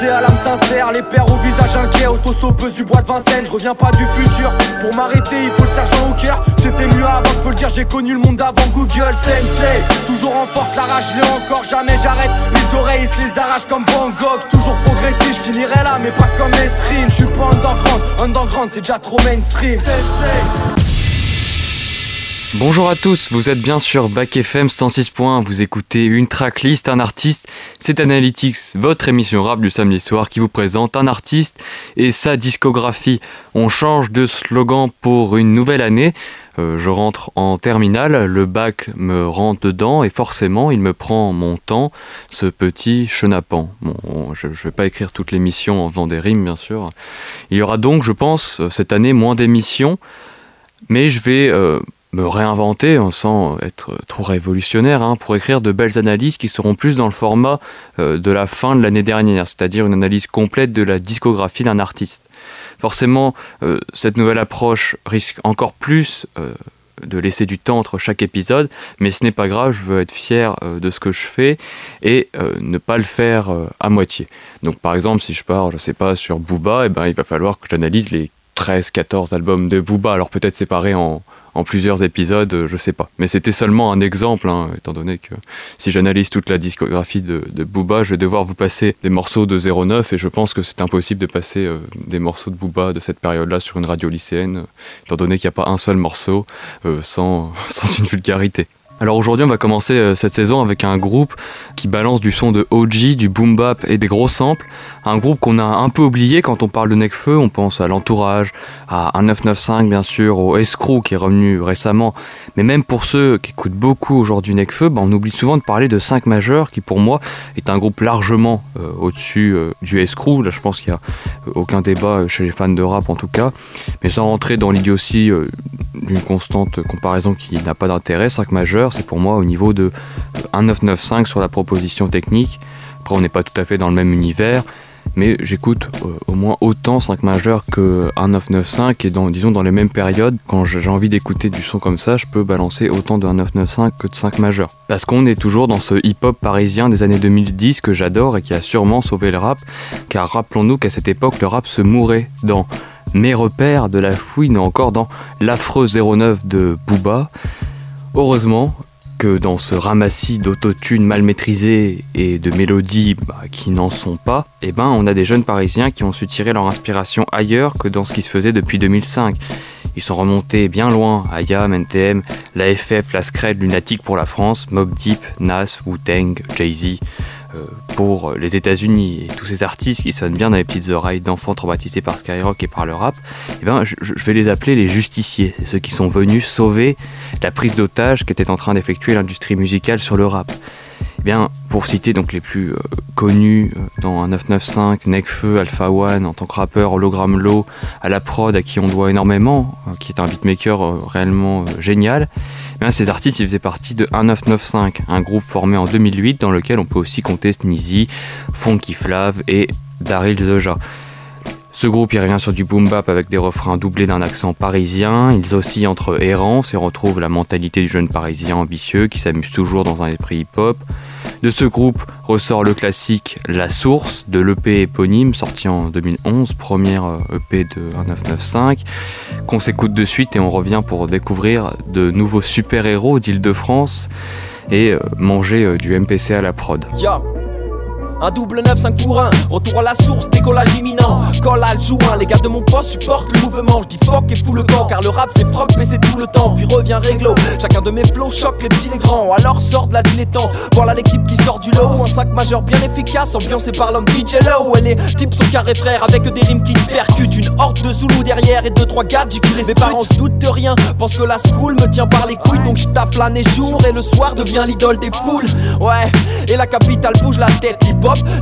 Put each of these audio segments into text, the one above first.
MC à l'âme sincère, les pères au visage inquiet, autostoppeuse du bois de Vincennes. Je reviens pas du futur, pour m'arrêter il faut le sergent au cœur. C'était mieux avant, je peux le dire, j'ai connu le monde avant Google Sensei. Toujours en force, la rage, l'ai encore, jamais j'arrête. Les oreilles se les arrachent comme Van Gogh. Toujours progressif, je finirai là, mais pas comme Esrine. Je suis pas underground, underground c'est déjà trop mainstream. Bonjour à tous, vous êtes bien sur Bac FM 106. Vous écoutez une tracklist, un artiste. C'est Analytics, votre émission rap du samedi soir qui vous présente un artiste et sa discographie. On change de slogan pour une nouvelle année. Euh, je rentre en terminale, le bac me rentre dedans et forcément il me prend mon temps, ce petit chenapan. Je ne vais pas écrire toute l'émission en faisant des rimes bien sûr. Il y aura donc, je pense, cette année moins d'émissions, mais je vais... Euh, me réinventer sans être trop révolutionnaire hein, pour écrire de belles analyses qui seront plus dans le format euh, de la fin de l'année dernière, c'est-à-dire une analyse complète de la discographie d'un artiste. Forcément, euh, cette nouvelle approche risque encore plus euh, de laisser du temps entre chaque épisode, mais ce n'est pas grave, je veux être fier de ce que je fais et ne pas le faire à moitié. Donc par exemple, si je pars, je sais pas, sur Booba, eh ben, il va falloir que j'analyse les 13, 14 albums de Booba, alors peut-être séparés en, en plusieurs épisodes, euh, je sais pas. Mais c'était seulement un exemple, hein, étant donné que si j'analyse toute la discographie de, Booba, je vais devoir vous passer des morceaux de 09 et je pense que c'est impossible de passer euh, des morceaux de Booba de cette période-là sur une radio lycéenne, étant donné qu'il n'y a pas un seul morceau euh, sans, sans une vulgarité. Alors aujourd'hui, on va commencer euh, cette saison avec un groupe qui balance du son de OG, du boom bap et des gros samples. Un groupe qu'on a un peu oublié quand on parle de Necfeu. On pense à l'entourage, à 1995 bien sûr, au Escrew qui est revenu récemment. Mais même pour ceux qui écoutent beaucoup aujourd'hui Necfeu, ben on oublie souvent de parler de 5 majeurs qui pour moi est un groupe largement euh, au-dessus euh, du Escrew. Là, je pense qu'il n'y a aucun débat chez les fans de rap en tout cas. Mais sans rentrer dans l'idiotie d'une constante comparaison qui n'a pas d'intérêt, 5 majeurs c'est pour moi au niveau de 1995 sur la proposition technique. Après, on n'est pas tout à fait dans le même univers, mais j'écoute euh, au moins autant 5 majeurs que 1995 et dans, disons dans les mêmes périodes, quand j'ai envie d'écouter du son comme ça, je peux balancer autant de 1995 que de 5 majeurs. Parce qu'on est toujours dans ce hip-hop parisien des années 2010 que j'adore et qui a sûrement sauvé le rap, car rappelons-nous qu'à cette époque, le rap se mourait dans mes repères de la fouine encore dans l'affreux 09 de Booba. Heureusement que dans ce ramassis d'autotunes mal maîtrisées et de mélodies bah, qui n'en sont pas, eh ben, on a des jeunes parisiens qui ont su tirer leur inspiration ailleurs que dans ce qui se faisait depuis 2005. Ils sont remontés bien loin, IAM, NTM, la FF, la Scred, Lunatic pour la France, Mob Deep, Nas, Wu-Tang, Jay-Z. Euh, pour les États-Unis et tous ces artistes qui sonnent bien dans les petites oreilles d'enfants traumatisés par Skyrock et par le rap, eh ben, je, vais les appeler les justiciers. C'est ceux qui sont venus sauver la prise d'otage qu'était en train d'effectuer l'industrie musicale sur le rap. Eh bien, pour citer donc les plus euh, connus euh, dans 995, Necfeu, Alpha One en tant que rappeur, Hologram Low, à la prod à qui on doit énormément, qui est un beatmaker réellement génial, ces artistes ils faisaient partie de 1995, un groupe formé en 2008 dans lequel on peut aussi compter Sneezy, Funky Flav et Daryl Zoja. Ce groupe il revient sur du boom bap avec des refrains doublés d'un accent parisien. Ils oscillent entre errance et retrouvent la mentalité du jeune parisien ambitieux qui s'amuse toujours dans un esprit hip-hop. De ce groupe ressort le classique La Source de l'EP éponyme sorti en 2011, première EP de 1995, qu'on s'écoute de suite et on revient pour découvrir de nouveaux super-héros d'Île-de-France et euh, manger euh, du MPC à la prod. Un double 9, 5 pour 1. Retour à la source, décollage imminent. Call à joint, les gars de mon poste supportent le mouvement. Je dis fuck et fous le camp, car le rap c'est froc, c'est tout le temps. Puis revient réglo. Chacun de mes flows choque les petits, les grands. Alors sort de la dilettante. Voilà l'équipe qui sort du lot. Un sac majeur bien efficace, ambiancé par l'homme DJ Low. Et les types sont carrés frères avec des rimes qui percutent. Une horde de Zoulou derrière et deux trois gardes, j'y les Mes parents se doutent de rien, pensent que la school me tient par les couilles. Donc je l'année jour et le soir devient l'idole des foules. Ouais, et la capitale bouge la tête,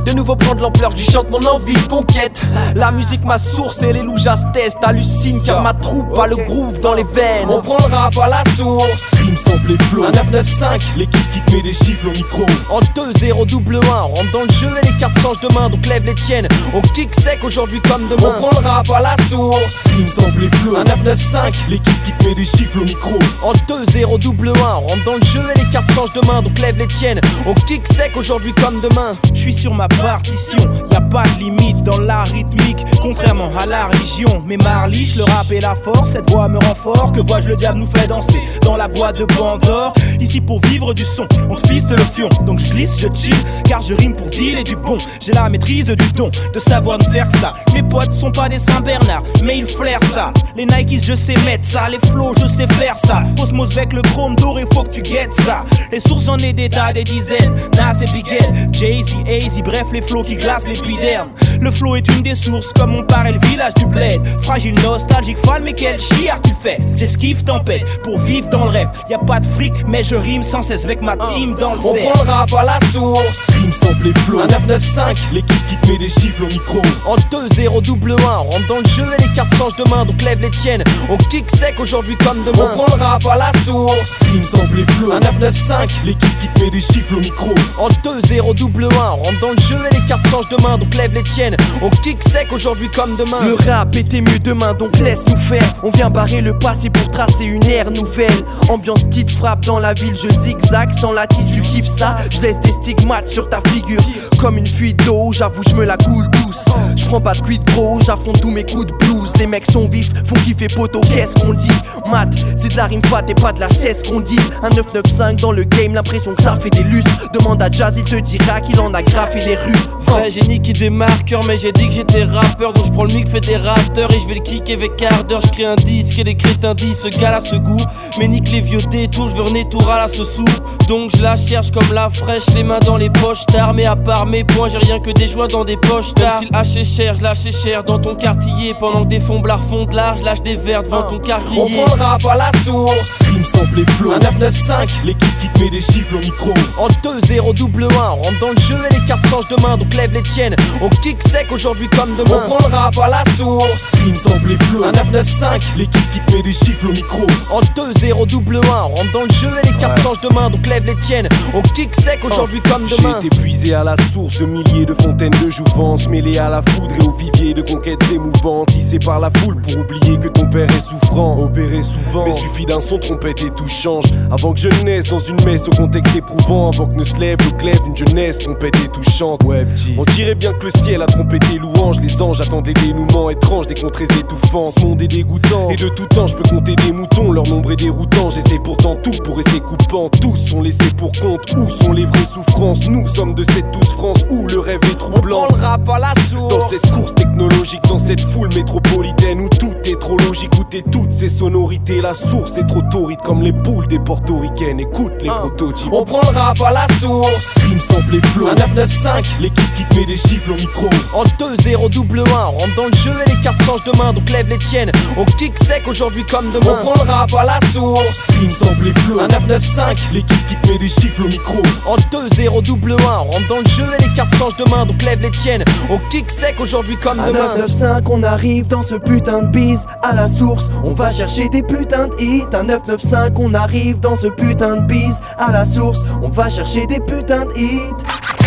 de nouveau prendre l'ampleur du chante mon envie conquête. La musique ma source et les loujas testent Hallucine car ma troupe a le groove dans les veines. On prend le rap à la source Sample et flow. Un 995, l'équipe qui te met des chiffres au micro. En 2-0 double 1, on rentre dans le jeu et les cartes changent de main, donc lève les tiennes. On kick sec aujourd'hui comme demain. On prend le rap à la source. Rime sample et flow. Un 995, l'équipe qui te met des chiffres au micro. En 2-0 double 1, on rentre dans le jeu et les cartes changent de main, donc lève les tiennes. On kick sec aujourd'hui comme demain. Je suis sur ma partition, y a pas de limite dans la rythmique, contrairement à la religion. Mais Marliche, le rap et la force, cette voix me rend fort. Que vois-je, le diable nous fait danser dans la boîte de Pandore. Ici pour vivre du son, on te fiste le fion. Donc je glisse, je chill, car je rime pour dealer du bon. J'ai la maîtrise du don, de savoir nous faire ça. Mes potes sont pas des Saint-Bernard, mais ils flairent ça. Les Nikes, je sais mettre ça. Les flows, je sais faire ça. Osmos avec le chrome doré, faut que tu guettes ça. Les sources, en ai des tas, des dizaines. Nas et Bigel, Jay-Z, AZ, bref, les flows qui glacent l'épiderme. Le flow est une des sources, comme on paraît le village du bled. Fragile, nostalgique, fan, mais quel chiard tu fais? J'esquive tempête pour vivre dans le rêve. Y a pas de fric, mais je rime sans cesse avec ma team dans le On prend le rap à la source. Rime sample et flow. Un 995, l'équipe qui te met des chiffres au micro. En 2-0 double 1, on rentre dans le jeu et les cartes changent de main, donc lève les tiennes. On kick sec aujourd'hui comme demain. On prend le rap à la source. Rime sample et flow. Un 995, l'équipe qui te met des chiffres au micro. En 2-0 double 1, on rentre dans le jeu et les cartes changent de main, donc lève les tiennes. On kick sec aujourd'hui comme demain. Le rap était mieux demain, donc laisse-nous faire. On vient barrer le passé pour tracer une ère nouvelle. Ambiance petite frappe dans la ville, je zigzag sans la tisse, tu kiffes ça. Je laisse des stigmates sur ta figure. Comme une fuite d'eau, j'avoue, je me la coule douce. Je prends pas de cuit gros, j'affronte tous mes coups de blues. Les mecs sont vifs, font kiffer poteau, qu'est-ce qu'on dit? Mat, c'est de la rime fat et pas de la cesse qu'on dit. Un 995 dans le game, l'impression que ça fait des lustres. Demande à Jazz, il te dira qu'il en a graffé les rues. Vrai génie qui des marqueurs, mais j'ai dit que j'étais rappeur. Donc je prends le mic, rapteurs et je vais le kicker avec quart. Je crée un disque et les crétins disent ce gars là ce goût. Mais nique les vieux détours, je veux renaître tour à la ce sou. Donc je la cherche comme la fraîche, les mains dans les poches tard. Mais à part mes points, j'ai rien que des joints dans des poches. Si le cher, je lâche cher dans ton quartier. Pendant que des fonds blards font de large, lâche des verres devant ton On carrier. prend le rap à la source. Et flow. Un 995, l'équipe qui te met des chiffres au micro. En 2-0 double 1, on rentre dans le jeu et les cartes changent de main, donc lève les tiennes. On kick sec aujourd'hui comme demain. On prend le rap à la source. Sample et flow. Un 995, l'équipe qui te met des chiffres au micro. En 2-0 double 1, on rentre dans le jeu et les cartes changent de main, donc lève les tiennes. On kick sec aujourd'hui comme demain. J'ai été puisé à la source de milliers de fontaines de jouvence, mêlé à la foudre et au vivier de conquêtes émouvantes, tissé par la foule pour oublier que ton père est souffrant, opéré souvent. Mais suffit d'un son trompette et tout change. Avant que je naisse dans une messe au contexte éprouvant, avant que ne se lève le glaive d'une jeunesse trompette et touchante. Ouais, petit. On dirait bien que le ciel a trompé tes louanges, les anges attendent des dénouements étranges, des contrées étouffants. Ce monde est dégoûtant, et de tout temps je peux compter des moutons, leur nombre est déroutant. J'essaie pourtant tout pour rester coupant. Tous sont laissés pour compte, où sont les vraies souffrances? Nous sommes de cette douce France où le rêve est On troublant. prend le rap à la source. Dans cette course technologique, dans cette foule métropolitaine où tout est trop logique, où t'es toutes ces sonorités, la source est trop comme les poules des portoricaines. Écoute les prototypes. On prend le rap à la source. Rime sample et flow. Un 995, L'équipe qui te met des chiffres au micro. En 2-0 double 1, on rentre dans le jeu et les cartes changent de main, donc lève les tiennes. On kick sec aujourd'hui comme demain. On prend le rap à la source. Rime sample et flow. Un 995, L'équipe qui te met des chiffres au micro. en 2-0 double 1, on rentre dans le jeu et les cartes changent de main, donc lève les tiennes. On kick sec aujourd'hui comme À demain. 995 on arrive dans ce putain de bise À la source on va chercher des putains de hits À 995 on arrive dans ce putain de bise. À la source on va chercher des putains de hits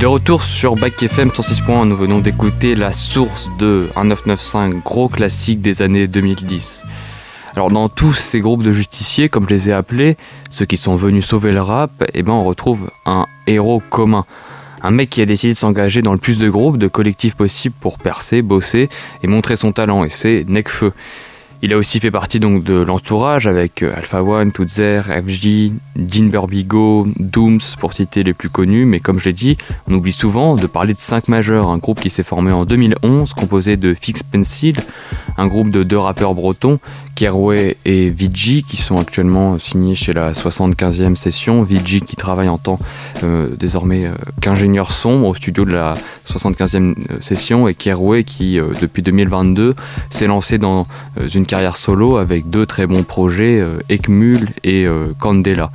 De retour sur Bac FM 106.1, nous venons d'écouter La Source de 1995, gros classique des années 2010. Alors dans tous ces groupes de justiciers, comme je les ai appelés, ceux qui sont venus sauver le rap, eh ben on retrouve un héros commun. Un mec qui a décidé de s'engager dans le plus de groupes, de collectifs possibles pour percer, bosser et montrer son talent, et c'est Nekfeu. Il a aussi fait partie donc de l'entourage avec euh, Alpha One, Tootzer, FJ, Dean Burbigo, Dooms pour citer les plus connus, mais comme je l'ai dit, on oublie souvent de parler de 5 majeurs, un groupe qui s'est formé en 2011, composé de Fix Pencil, un groupe de deux rappeurs bretons, Keroué et Vigi, qui sont actuellement signés chez la 75e session. Vigi qui travaille en tant euh, désormais euh, qu'ingénieur sombre au studio de la 75e session et Keroué qui, depuis 2022, s'est lancé dans une carrière solo avec deux très bons projets, Ekmul et Candela.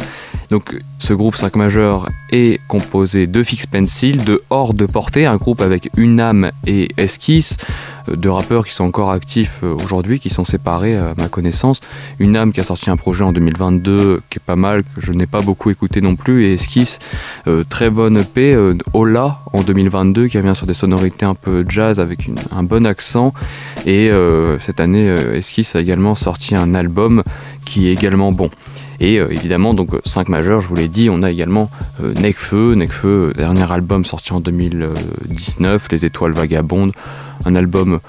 Donc ce groupe 5 majeur est composé de Fix Pencil, de Hors de Portée, un groupe avec Unam et Esquisse, euh, deux rappeurs qui sont encore actifs euh, aujourd'hui, qui sont séparés à ma connaissance. Unam qui a sorti un projet en 2022 qui est pas mal, que je n'ai pas beaucoup écouté non plus, et Esquisse, euh, très bonne EP, Ola en 2022 qui revient sur des sonorités un peu jazz avec un bon accent. Et cette année, Esquisse a également sorti un album qui est également bon. Et euh, évidemment, donc 5 majeurs, je vous l'ai dit, on a également euh, Necfeu, dernier album sorti en 2019, Les Étoiles Vagabondes, un album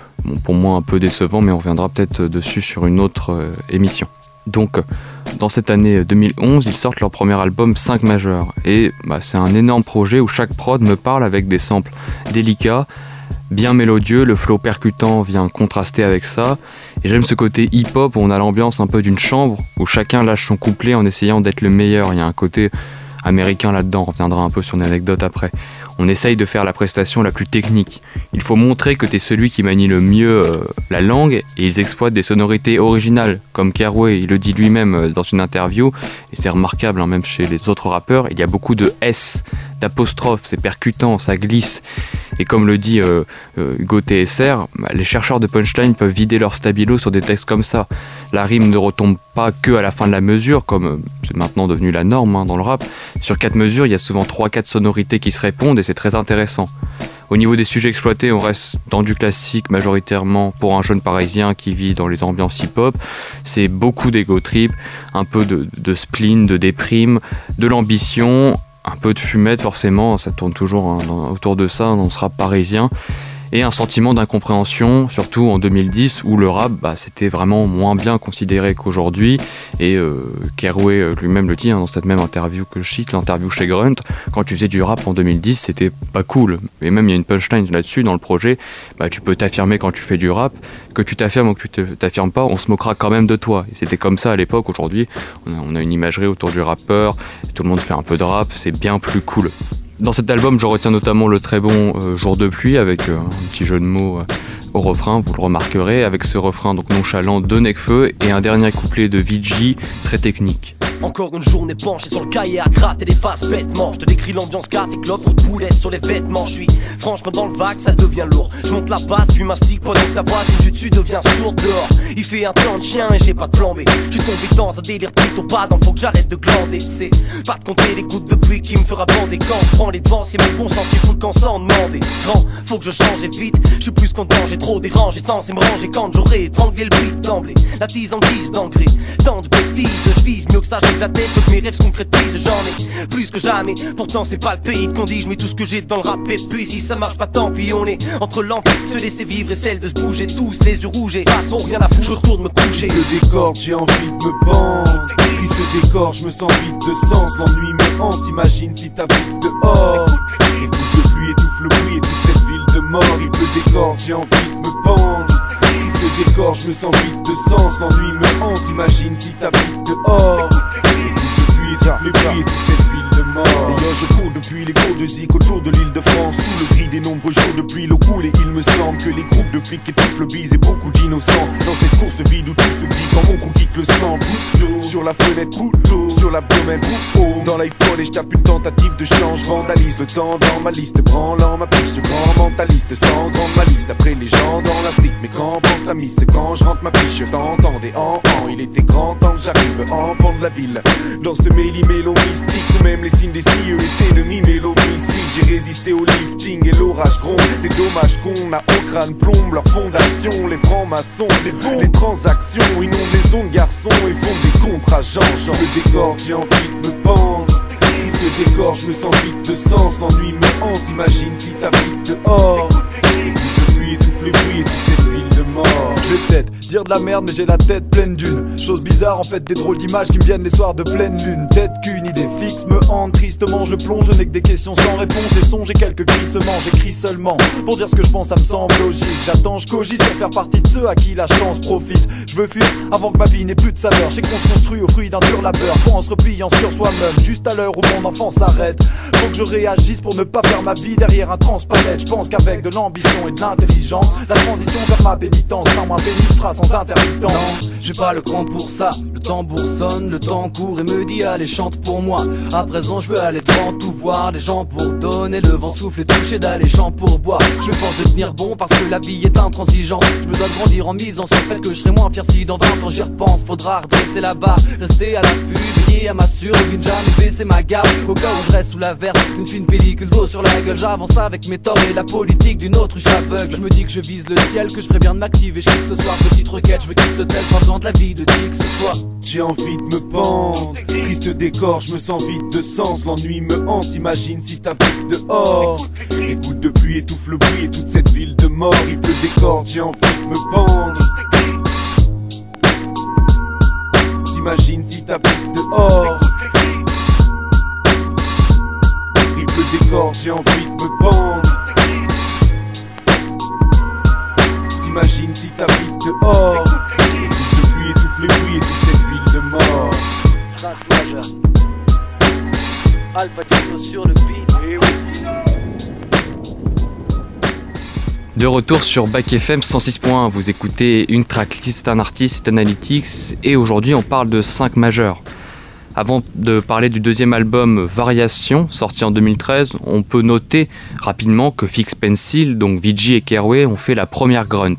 pour moi un peu décevant, mais on reviendra peut-être dessus sur une autre euh, émission. Donc, dans cette année 2011, ils sortent leur premier album 5 majeurs. Et bah, c'est un énorme projet où chaque prod me parle avec des samples délicats, bien mélodieux, le flow percutant vient contraster avec ça. Et j'aime ce côté hip-hop où on a l'ambiance un peu d'une chambre, où chacun lâche son couplet en essayant d'être le meilleur. Il y a un côté américain là-dedans, on reviendra un peu sur une anecdote après. On essaye de faire la prestation la plus technique. Il faut montrer que tu es celui qui manie le mieux euh, la langue et ils exploitent des sonorités originales, comme Keroué, il le dit lui-même euh, dans une interview, et c'est remarquable hein, même chez les autres rappeurs, il y a beaucoup de S, c'est percutant, ça glisse. Et comme le dit euh, euh, Hugo bah, les chercheurs de punchline peuvent vider leur stabilo sur des textes comme ça. La rime ne retombe pas que à la fin de la mesure, comme euh, c'est maintenant devenu la norme hein, dans le rap. Sur quatre mesures, il y a souvent trois, quatre sonorités qui se répondent et c'est très intéressant. Au niveau des sujets exploités, on reste dans du classique majoritairement pour un jeune parisien qui vit dans les ambiances hip-hop. C'est beaucoup d'ego trip, un peu de spleen, de déprime, de l'ambition, un peu de fumette forcément, ça tourne toujours hein, autour de ça, on sera parisien et un sentiment d'incompréhension, surtout en 2010 où le rap bah, c'était vraiment moins bien considéré qu'aujourd'hui. Et euh, Keroué euh, lui-même le dit hein, dans cette même interview que je cite, l'interview chez Grunt, quand tu faisais du rap en 2010 c'était pas cool. Et même il y a une punchline là-dessus dans le projet, bah, tu peux t'affirmer quand tu fais du rap, que tu t'affirmes ou que tu t'affirmes pas, on se moquera quand même de toi. Et c'était comme ça à l'époque, aujourd'hui on a une imagerie autour du rappeur, tout le monde fait un peu de rap, c'est bien plus cool. Dans cet album, je retiens notamment le très bon euh, Jour de pluie avec euh, un petit jeu de mots euh, au refrain, vous le remarquerez, avec ce refrain donc nonchalant de Necfeu et un dernier couplet de Vigi très technique. Encore une journée penchée sur le cahier à gratter des faces bêtement. Je te décris l'ambiance café club, trop de boulettes sur les vêtements. Je suis franchement dans le vague, ça devient lourd. Je monte la basse, fume un stick pendant que la voisine du dessus devient sourde dehors. Il fait un temps de chien et j'ai pas de plan B. Je suis tombé dans un délire plutôt bas, donc faut que j'arrête de glander. C'est pas de compter les gouttes de pluie qui me fera bander quand je prends les devants. C'est mon bon sens qui fout le sans demander. Grand, faut que je change vite. Je suis plus content, j'ai trop dérangé, censé me ranger quand j'aurai étranglé le beat d'emblée. La tise en guise d'engrais, tant de bêtises, je vise mieux que ça la tête, faut que mes rêves se concrétisent, j'en ai plus que jamais. Pourtant, c'est pas le pays de qu'on je mets tout ce que j'ai dans le rap. Et puis, si ça marche pas, tant puis on est entre l'envie se laisser vivre et celle de se bouger, tous les yeux rouges. Et façon, rien à foutre, je retourne me coucher. Le décor, j'ai envie de me pendre. Triste décor, je me sens vide de sens. L'ennui me hante, imagine si t'habites dehors. Les coups de pluie étouffent le bruit et toute cette ville de mort. Il pleut décor, j'ai envie de me pendre décor, je me sens vide de sens. L'ennui me hante, imagine si t'habites dehors toute cette mort. Et je cours depuis les cours de Zik autour de l'île de France. Sous le gris des nombreux jours depuis l'eau coule. Et il me semble que les groupes de flics étouffent le bise et beaucoup d'innocents. Dans cette course vide où tout se vit quand mon crew quitte le sang. sur la fenêtre, couteau sur l'abdomen, haut. Dans l'iPod et je tape une tentative de change. Vandalise le temps dans ma liste. Branlant ma puce, grand mentaliste sans grande malice. D'après les gens dans la street, mais quand pense la miss, quand je rentre ma piche, t'entendais en en. Il était grand temps que j'arrive, enfant de la ville. Dans ce méli mélo mystique, même les des cieux, de mimer l'homicide. J'ai résisté au lifting et l'orage gronde. Les dommages qu'on a au crâne plombent leur fondation. Les francs-maçons, les bons, les transactions inondent les ondes garçons et font des contrats Jean. Le décor, j'ai envie de me pendre. Triste décor, je me sens vide de sens. L'ennui me hante, imagine si t'habites dehors. Et toute pluie étouffe les bruits et toute cette ville de mort. Peut-être dire de la merde, mais j'ai la tête pleine d'une chose bizarre. En fait, des drôles d'images qui me viennent les soirs de pleine lune. Tête qu'une idée fixe me hante tristement. Je plonge, je n'ai que des questions sans réponse. Des sons, j'ai quelques crissements. J'écris seulement pour dire ce que je pense, ça me semble logique. J'attends, je cogite pour faire partie de ceux à qui la chance profite. Je veux fuir avant que ma vie n'ait plus de saveur. J'ai qu'on se construit au fruit d'un dur labeur. En se repliant sur soi-même, juste à l'heure où mon enfant s'arrête. Faut que je réagisse pour ne pas faire ma vie derrière un transpalette. Je pense qu'avec de l'ambition et de l'intelligence, la transition vers ma pénitence, pénible sera sans intermittence. Non, j'ai pas le cran pour ça. Le tambour sonne, le temps court et me dit allez chante pour moi. À présent je veux aller devant tout voir, des gens pour donner le vent souffle et toucher d'alléchant pour boire. Je me force de tenir bon parce que la vie est intransigeante. Je me dois grandir en sur le fait que je serai moins fier si dans 20 ans j'y repense. Faudra redresser la barre, rester à l'affût, veiller à ma survie, jamais baisser ma garde. Au cas où je reste sous la verse, une fine pellicule d'eau sur la gueule. J'avance avec mes torts et la politique d'une autre, je aveugle. Je me dis que je vise le ciel, que je ferais bien de m'activer. Ce soir, petite requête, je veux qu'il se taise, pas de la vie de qui que ce soit. J'ai envie de me pendre, triste décor, je me sens vide de sens. L'ennui me hante, imagine si t'habites dehors. Écoute de pluie étouffe le bruit et toute cette ville de mort. Il pleut des j'ai envie de me pendre. T'imagines si t'habites dehors. Il pleut des j'ai envie de me pendre. T'imagines si t'habites dehors. Écoute de pluie étouffe le bruit et toute cette ville de mort. 5 majeur. Al Pacino sur le beat. De retour sur Bac FM 106.1, vous écoutez une tracklist, un artiste, Analytics, et aujourd'hui on parle de 5 majeurs. Avant de parler du deuxième album Variation, sorti en 2013, on peut noter rapidement que Fix Pencil, donc VG et Keroué, ont fait la première grunt.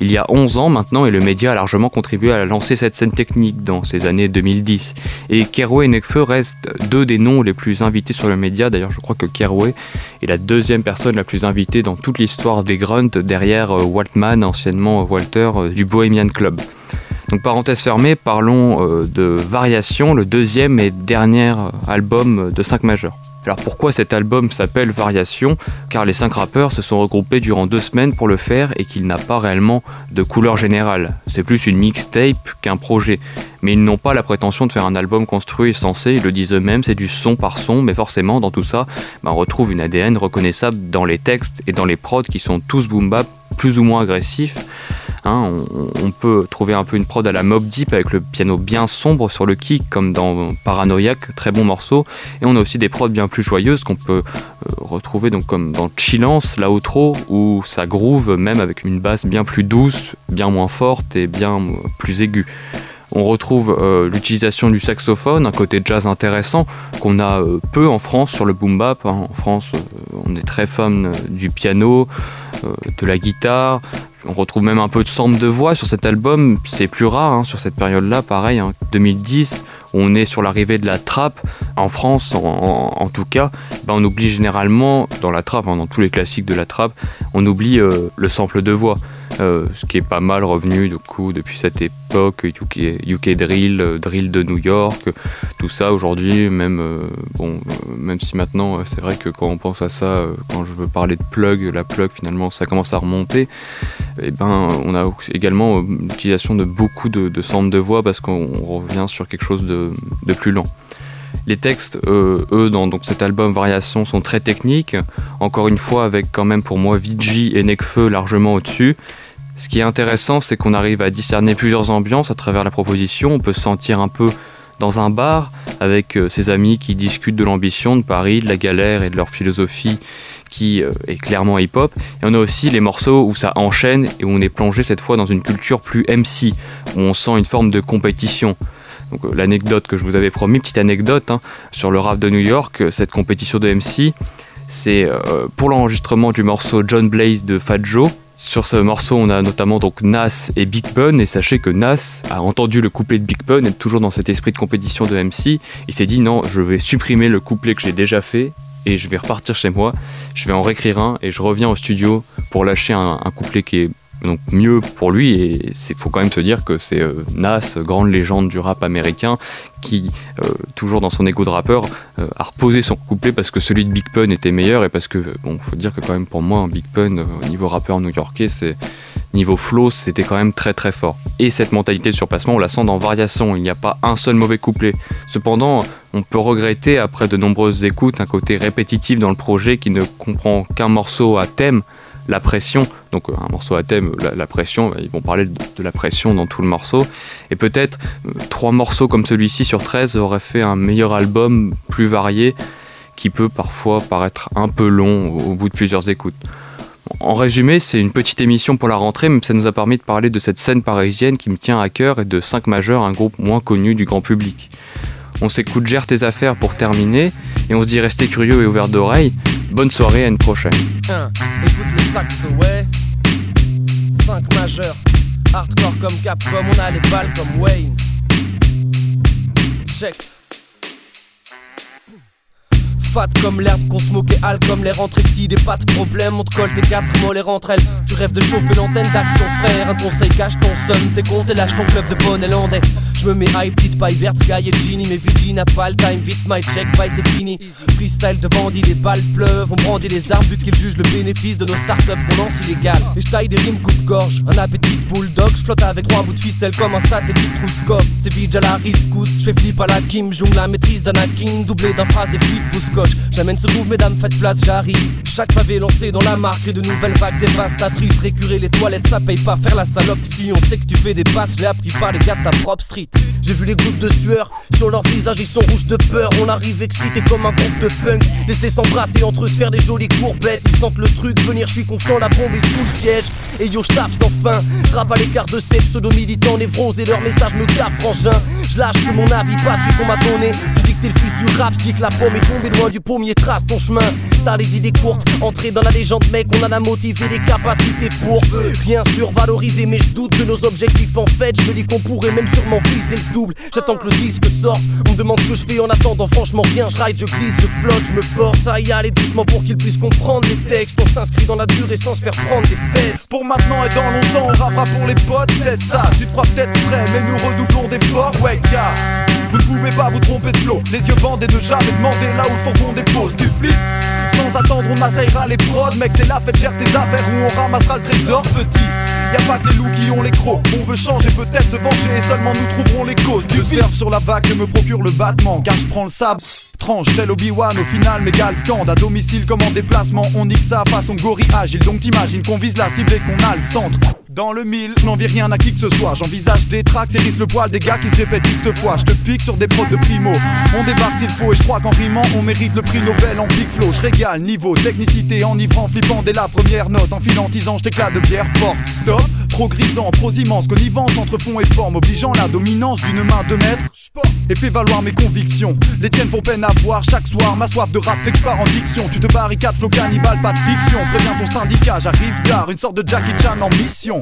Il y a 11 ans maintenant, et le média a largement contribué à lancer cette scène technique dans ces années 2010. Et Keroué et Nekfeu restent deux des noms les plus invités sur le média. D'ailleurs, je crois que Keroué est la deuxième personne la plus invitée dans toute l'histoire des grunts, derrière euh, Waltman, anciennement Walter, euh, du Bohemian Club. Donc parenthèse fermée, parlons euh, de Variation, le deuxième et dernier album de 5 majeurs. Alors pourquoi cet album s'appelle Variation Car les cinq rappeurs se sont regroupés durant deux semaines pour le faire et qu'il n'a pas réellement de couleur générale. C'est plus une mixtape qu'un projet. Mais ils n'ont pas la prétention de faire un album construit et censé, ils le disent eux-mêmes, c'est du son par son, mais forcément dans tout ça, ben, on retrouve une ADN reconnaissable dans les textes et dans les prods qui sont tous boom bap, plus ou moins agressifs. Hein, on, peut trouver un peu une prod à la Mob Deep avec le piano bien sombre sur le kick, comme dans Paranoiac, très bon morceau. Et on a aussi des prods bien plus joyeuses qu'on peut euh, retrouver donc comme dans Chillance, la outro, où ça groove même avec une basse bien plus douce, bien moins forte et bien euh, plus aiguë. On retrouve euh, l'utilisation du saxophone, un côté jazz intéressant qu'on a peu en France sur le boom bap. Hein. En France, on est très fan du piano, de la guitare, on retrouve même un peu de sample de voix sur cet album, c'est plus rare hein, sur cette période-là, pareil, 2010, hein. on est sur l'arrivée de la trappe, en France en, tout cas, ben, on oublie généralement, dans la trappe, hein, dans tous les classiques de la trappe, on oublie euh, le sample de voix. Euh, ce qui est pas mal revenu du coup depuis cette époque UK, Drill, euh, Drill de New York, tout ça aujourd'hui, même euh, bon, même si maintenant c'est vrai que quand on pense à ça, quand je veux parler de plug, la plug finalement ça commence à remonter. Et eh ben on a également l'utilisation de beaucoup de, de centres de voix parce qu'on revient sur quelque chose de, plus lent. Les textes, eux, dans donc, cet album Variation, sont très techniques. Encore une fois, avec quand même pour moi Vigi et Nekfeu largement au-dessus. Ce qui est intéressant, c'est qu'on arrive à discerner plusieurs ambiances à travers la proposition. On peut se sentir un peu dans un bar avec euh, ses amis qui discutent de l'ambition de Paris, de la galère et de leur philosophie qui euh, est clairement hip-hop. Et on a aussi les morceaux où ça enchaîne et où on est plongé cette fois dans une culture plus MC, où on sent une forme de compétition. Donc euh, l'anecdote que je vous avais promis, petite anecdote hein, sur le rap de New York, cette compétition de MC, c'est pour l'enregistrement du morceau John Blaze de Fat Joe, sur ce morceau, on a notamment donc Nas et Big Pun, et sachez que Nas a entendu le couplet de Big Pun, et toujours dans cet esprit de compétition de MC, il s'est dit non, je vais supprimer le couplet que j'ai déjà fait, et je vais repartir chez moi, je vais en réécrire un, et je reviens au studio pour lâcher un couplet qui est donc mieux pour lui. Et il faut quand même se dire que c'est euh, Nas, grande légende du rap américain, qui, euh, toujours dans son égo de rappeur, euh, a reposé son couplet parce que celui de Big Pun était meilleur et parce que, bon, faut dire que quand même pour moi, Big Pun au niveau rappeur new-yorkais, c'est Niveau flow, c'était quand même très très fort. Et cette mentalité de surpassement, on la sent dans Variation, il n'y a pas un seul mauvais couplet. Cependant, on peut regretter, après de nombreuses écoutes, un côté répétitif dans le projet qui ne comprend qu'un morceau à thème, la pression. Donc un morceau à thème, la, pression, ils vont parler de, la pression dans tout le morceau. Et peut-être euh, trois morceaux comme celui-ci sur 13 auraient fait un meilleur album plus varié qui peut parfois paraître un peu long au bout de plusieurs écoutes. En résumé, c'est une petite émission pour la rentrée, mais ça nous a permis de parler de cette scène parisienne qui me tient à cœur et de 5 majeurs, un groupe moins connu du grand public. On s'écoute Gère tes affaires pour terminer, et on se dit restez curieux et ouvert d'oreilles. Bonne soirée, à une prochaine. écoute le saxo, ouais. 5 majeurs, hardcore comme Capcom, on a les balles comme Wayne. Check. Fat comme l'herbe qu'on se moquait, al comme les rentrées des pas de problème, on te colle tes quatre mollets entre elles. Tu rêves de chauffer l'antenne d'action frère, un conseil cache ton son, t'es comptes et lâche ton club de bon élandais. Je me mets high, petite paille verte, Sky et Genie, mais Vigi n'a pas le time, vite my check, bye c'est fini. Freestyle de bandits, les balles pleuvent, on brandit les armes vu qu'ils jugent le bénéfice de nos startups qu'on lance illégal. Et je taille des rimes coup de gorge, un appétit bulldog, je flotte avec trois bouts de ficelle comme un satellite Trouskov. C'est vide à la riscousse, je fais flip à la Kim Jong, la maîtrise d'un hacking, doublé d'un phrase et flip vous J'amène ce groove, mesdames, faites place, j'arrive. Chaque pavé lancé dans la marque et de nouvelles vagues dévastatrices. Récurer les toilettes, ça paye pas faire la salope. Si on sait que tu fais des passes, je l'ai appris les gars de ta propre street. J'ai vu les gouttes de sueur sur leur visage, ils sont rouges de peur. On arrive excité comme un groupe de punk. Laisse-les s'embrasser entre eux, se faire des jolies courbettes. Ils sentent le truc venir, je suis confiant, la bombe est sous le siège. Et yo, je sans fin. Je à l'écart de ces pseudo-militants névroses et leur message me gaffe, frangin. Je lâche que mon avis passe, celui qu'on m'a donné. Tu dis que t'es le fils du rap, je dis que la pomme est tombée loin du pommier, trace ton chemin. T'as les idées courtes, entrer dans la légende, mec, on a motivé les capacités pour bien sûr valoriser. Mais je doute de nos objectifs en fait. Je me dis qu'on pourrait même sûrement viser le double. J'attends que le disque sorte. On me demande ce que je fais en attendant, franchement rien. Je ride, je glisse, je flotte, je me force à y aller doucement pour qu'ils puissent comprendre les textes. On s'inscrit dans la durée sans se faire prendre des fesses. Pour maintenant et dans longtemps, on rappera pour les potes, c'est ça. Tu te crois peut-être prêt, mais nous redoublons d'efforts, ouais, gars. Pouvez pas vous tromper de flow, les yeux bandés de jamais demander là où le fourgon dépose du flip. Sans attendre, on assaillera les prods, mec, c'est la fête, gère tes affaires où on ramassera le trésor petit. Y a pas que les loups qui ont les crocs, on veut changer, peut-être se venger, et seulement nous trouverons les causes. Du surf sur la vague et me procure le battement, car je prends le sable. Tranche tel Obi-Wan, au final mégal scande À domicile comme en déplacement, on nique ça façon gorille agile Donc t'imagines qu'on vise la cible et qu'on a le centre dans le mille, n'envie rien à qui que ce soit. J'envisage des tracks, risque le poil des gars qui se répètent X fois. Je te pique sur des prods de primo. On débarque s'il faut et je crois qu'en rimant, on mérite le prix Nobel en big flow. Je régale niveau, technicité, enivrant, flippant dès la première note. En filantisant, je t'éclate de bière forte. Stop, trop grisant, prosimence, connivence entre fond et forme, obligeant la dominance d'une main de maître. Et fais valoir mes convictions. Les tiennes font peine à voir chaque soir. Ma soif de rap fait que je pars en diction. Tu te barricades, flow cannibale, pas de fiction. Préviens ton syndicat, j'arrive tard. Une sorte de Jackie Chan en mission.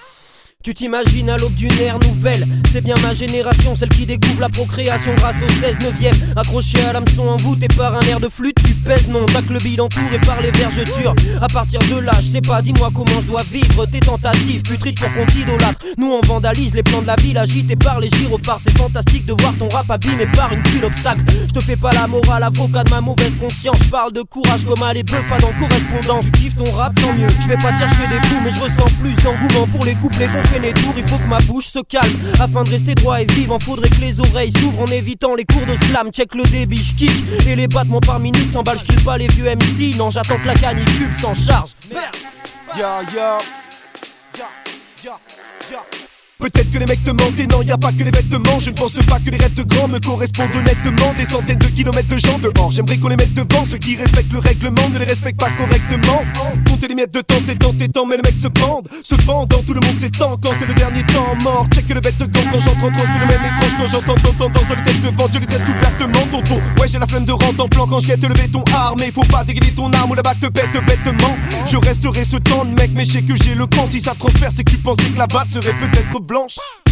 Tu t'imagines à l'aube d'une ère nouvelle. C'est bien ma génération, celle qui découvre la procréation grâce au 16 neuvième. Accroché à l'hameçon envoûté par un air de flûte Tu pèses non, que le bilan entouré par les vergetures À partir de là, je sais pas, dis-moi comment je dois vivre Tes tentatives, putrides pour qu'on t'idolâtre. Nous on vandalise les plans de la ville agités par les gyrophares. C'est fantastique de voir ton rap abîmé par une pile d'obstacles. Je te fais pas la morale, avocat de ma mauvaise conscience. Parle de courage comme à les bœufs dans correspondance Kiffe ton rap, tant mieux, je vais pas chercher des coups Mais je ressens plus d'engouement pour les qu'on il faut que ma bouche se calme. Afin de rester droit et vivant, faudrait que les oreilles s'ouvrent en évitant les cours de slam. Check le débit, kick et les battements par minute. S'emballe, j'kill pas les vieux MC. Non, j'attends que la canicule s'en charge. Merde. Peut-être que les mecs te mentent et non, y a pas que les vêtements. Je ne pense pas que les rêves grands me correspondent honnêtement. Des centaines de kilomètres de gens dehors. J'aimerais qu'on les mette devant. Ceux qui respectent le règlement ne les respectent pas correctement. Compter les miettes de temps, c'est tant et tant, mais le mec se pende. Cependant, tout le monde s'étend quand c'est le dernier temps mort. Check le bête de gant quand j'entre en transe. le même étrange quand j'entends ton tendance dans les têtes de vente. Je les traite tout vertement, tonton. Ouais, j'ai la flemme de rentrer en plan quand je guette le béton armé. Faut pas dégainer ton arme ou la bague te pète bêtement. Je resterai ce temps de mec, mais je sais que j'ai le camp. Si ça transperce, c'est que tu pensais que la balle serait peut-être blanche.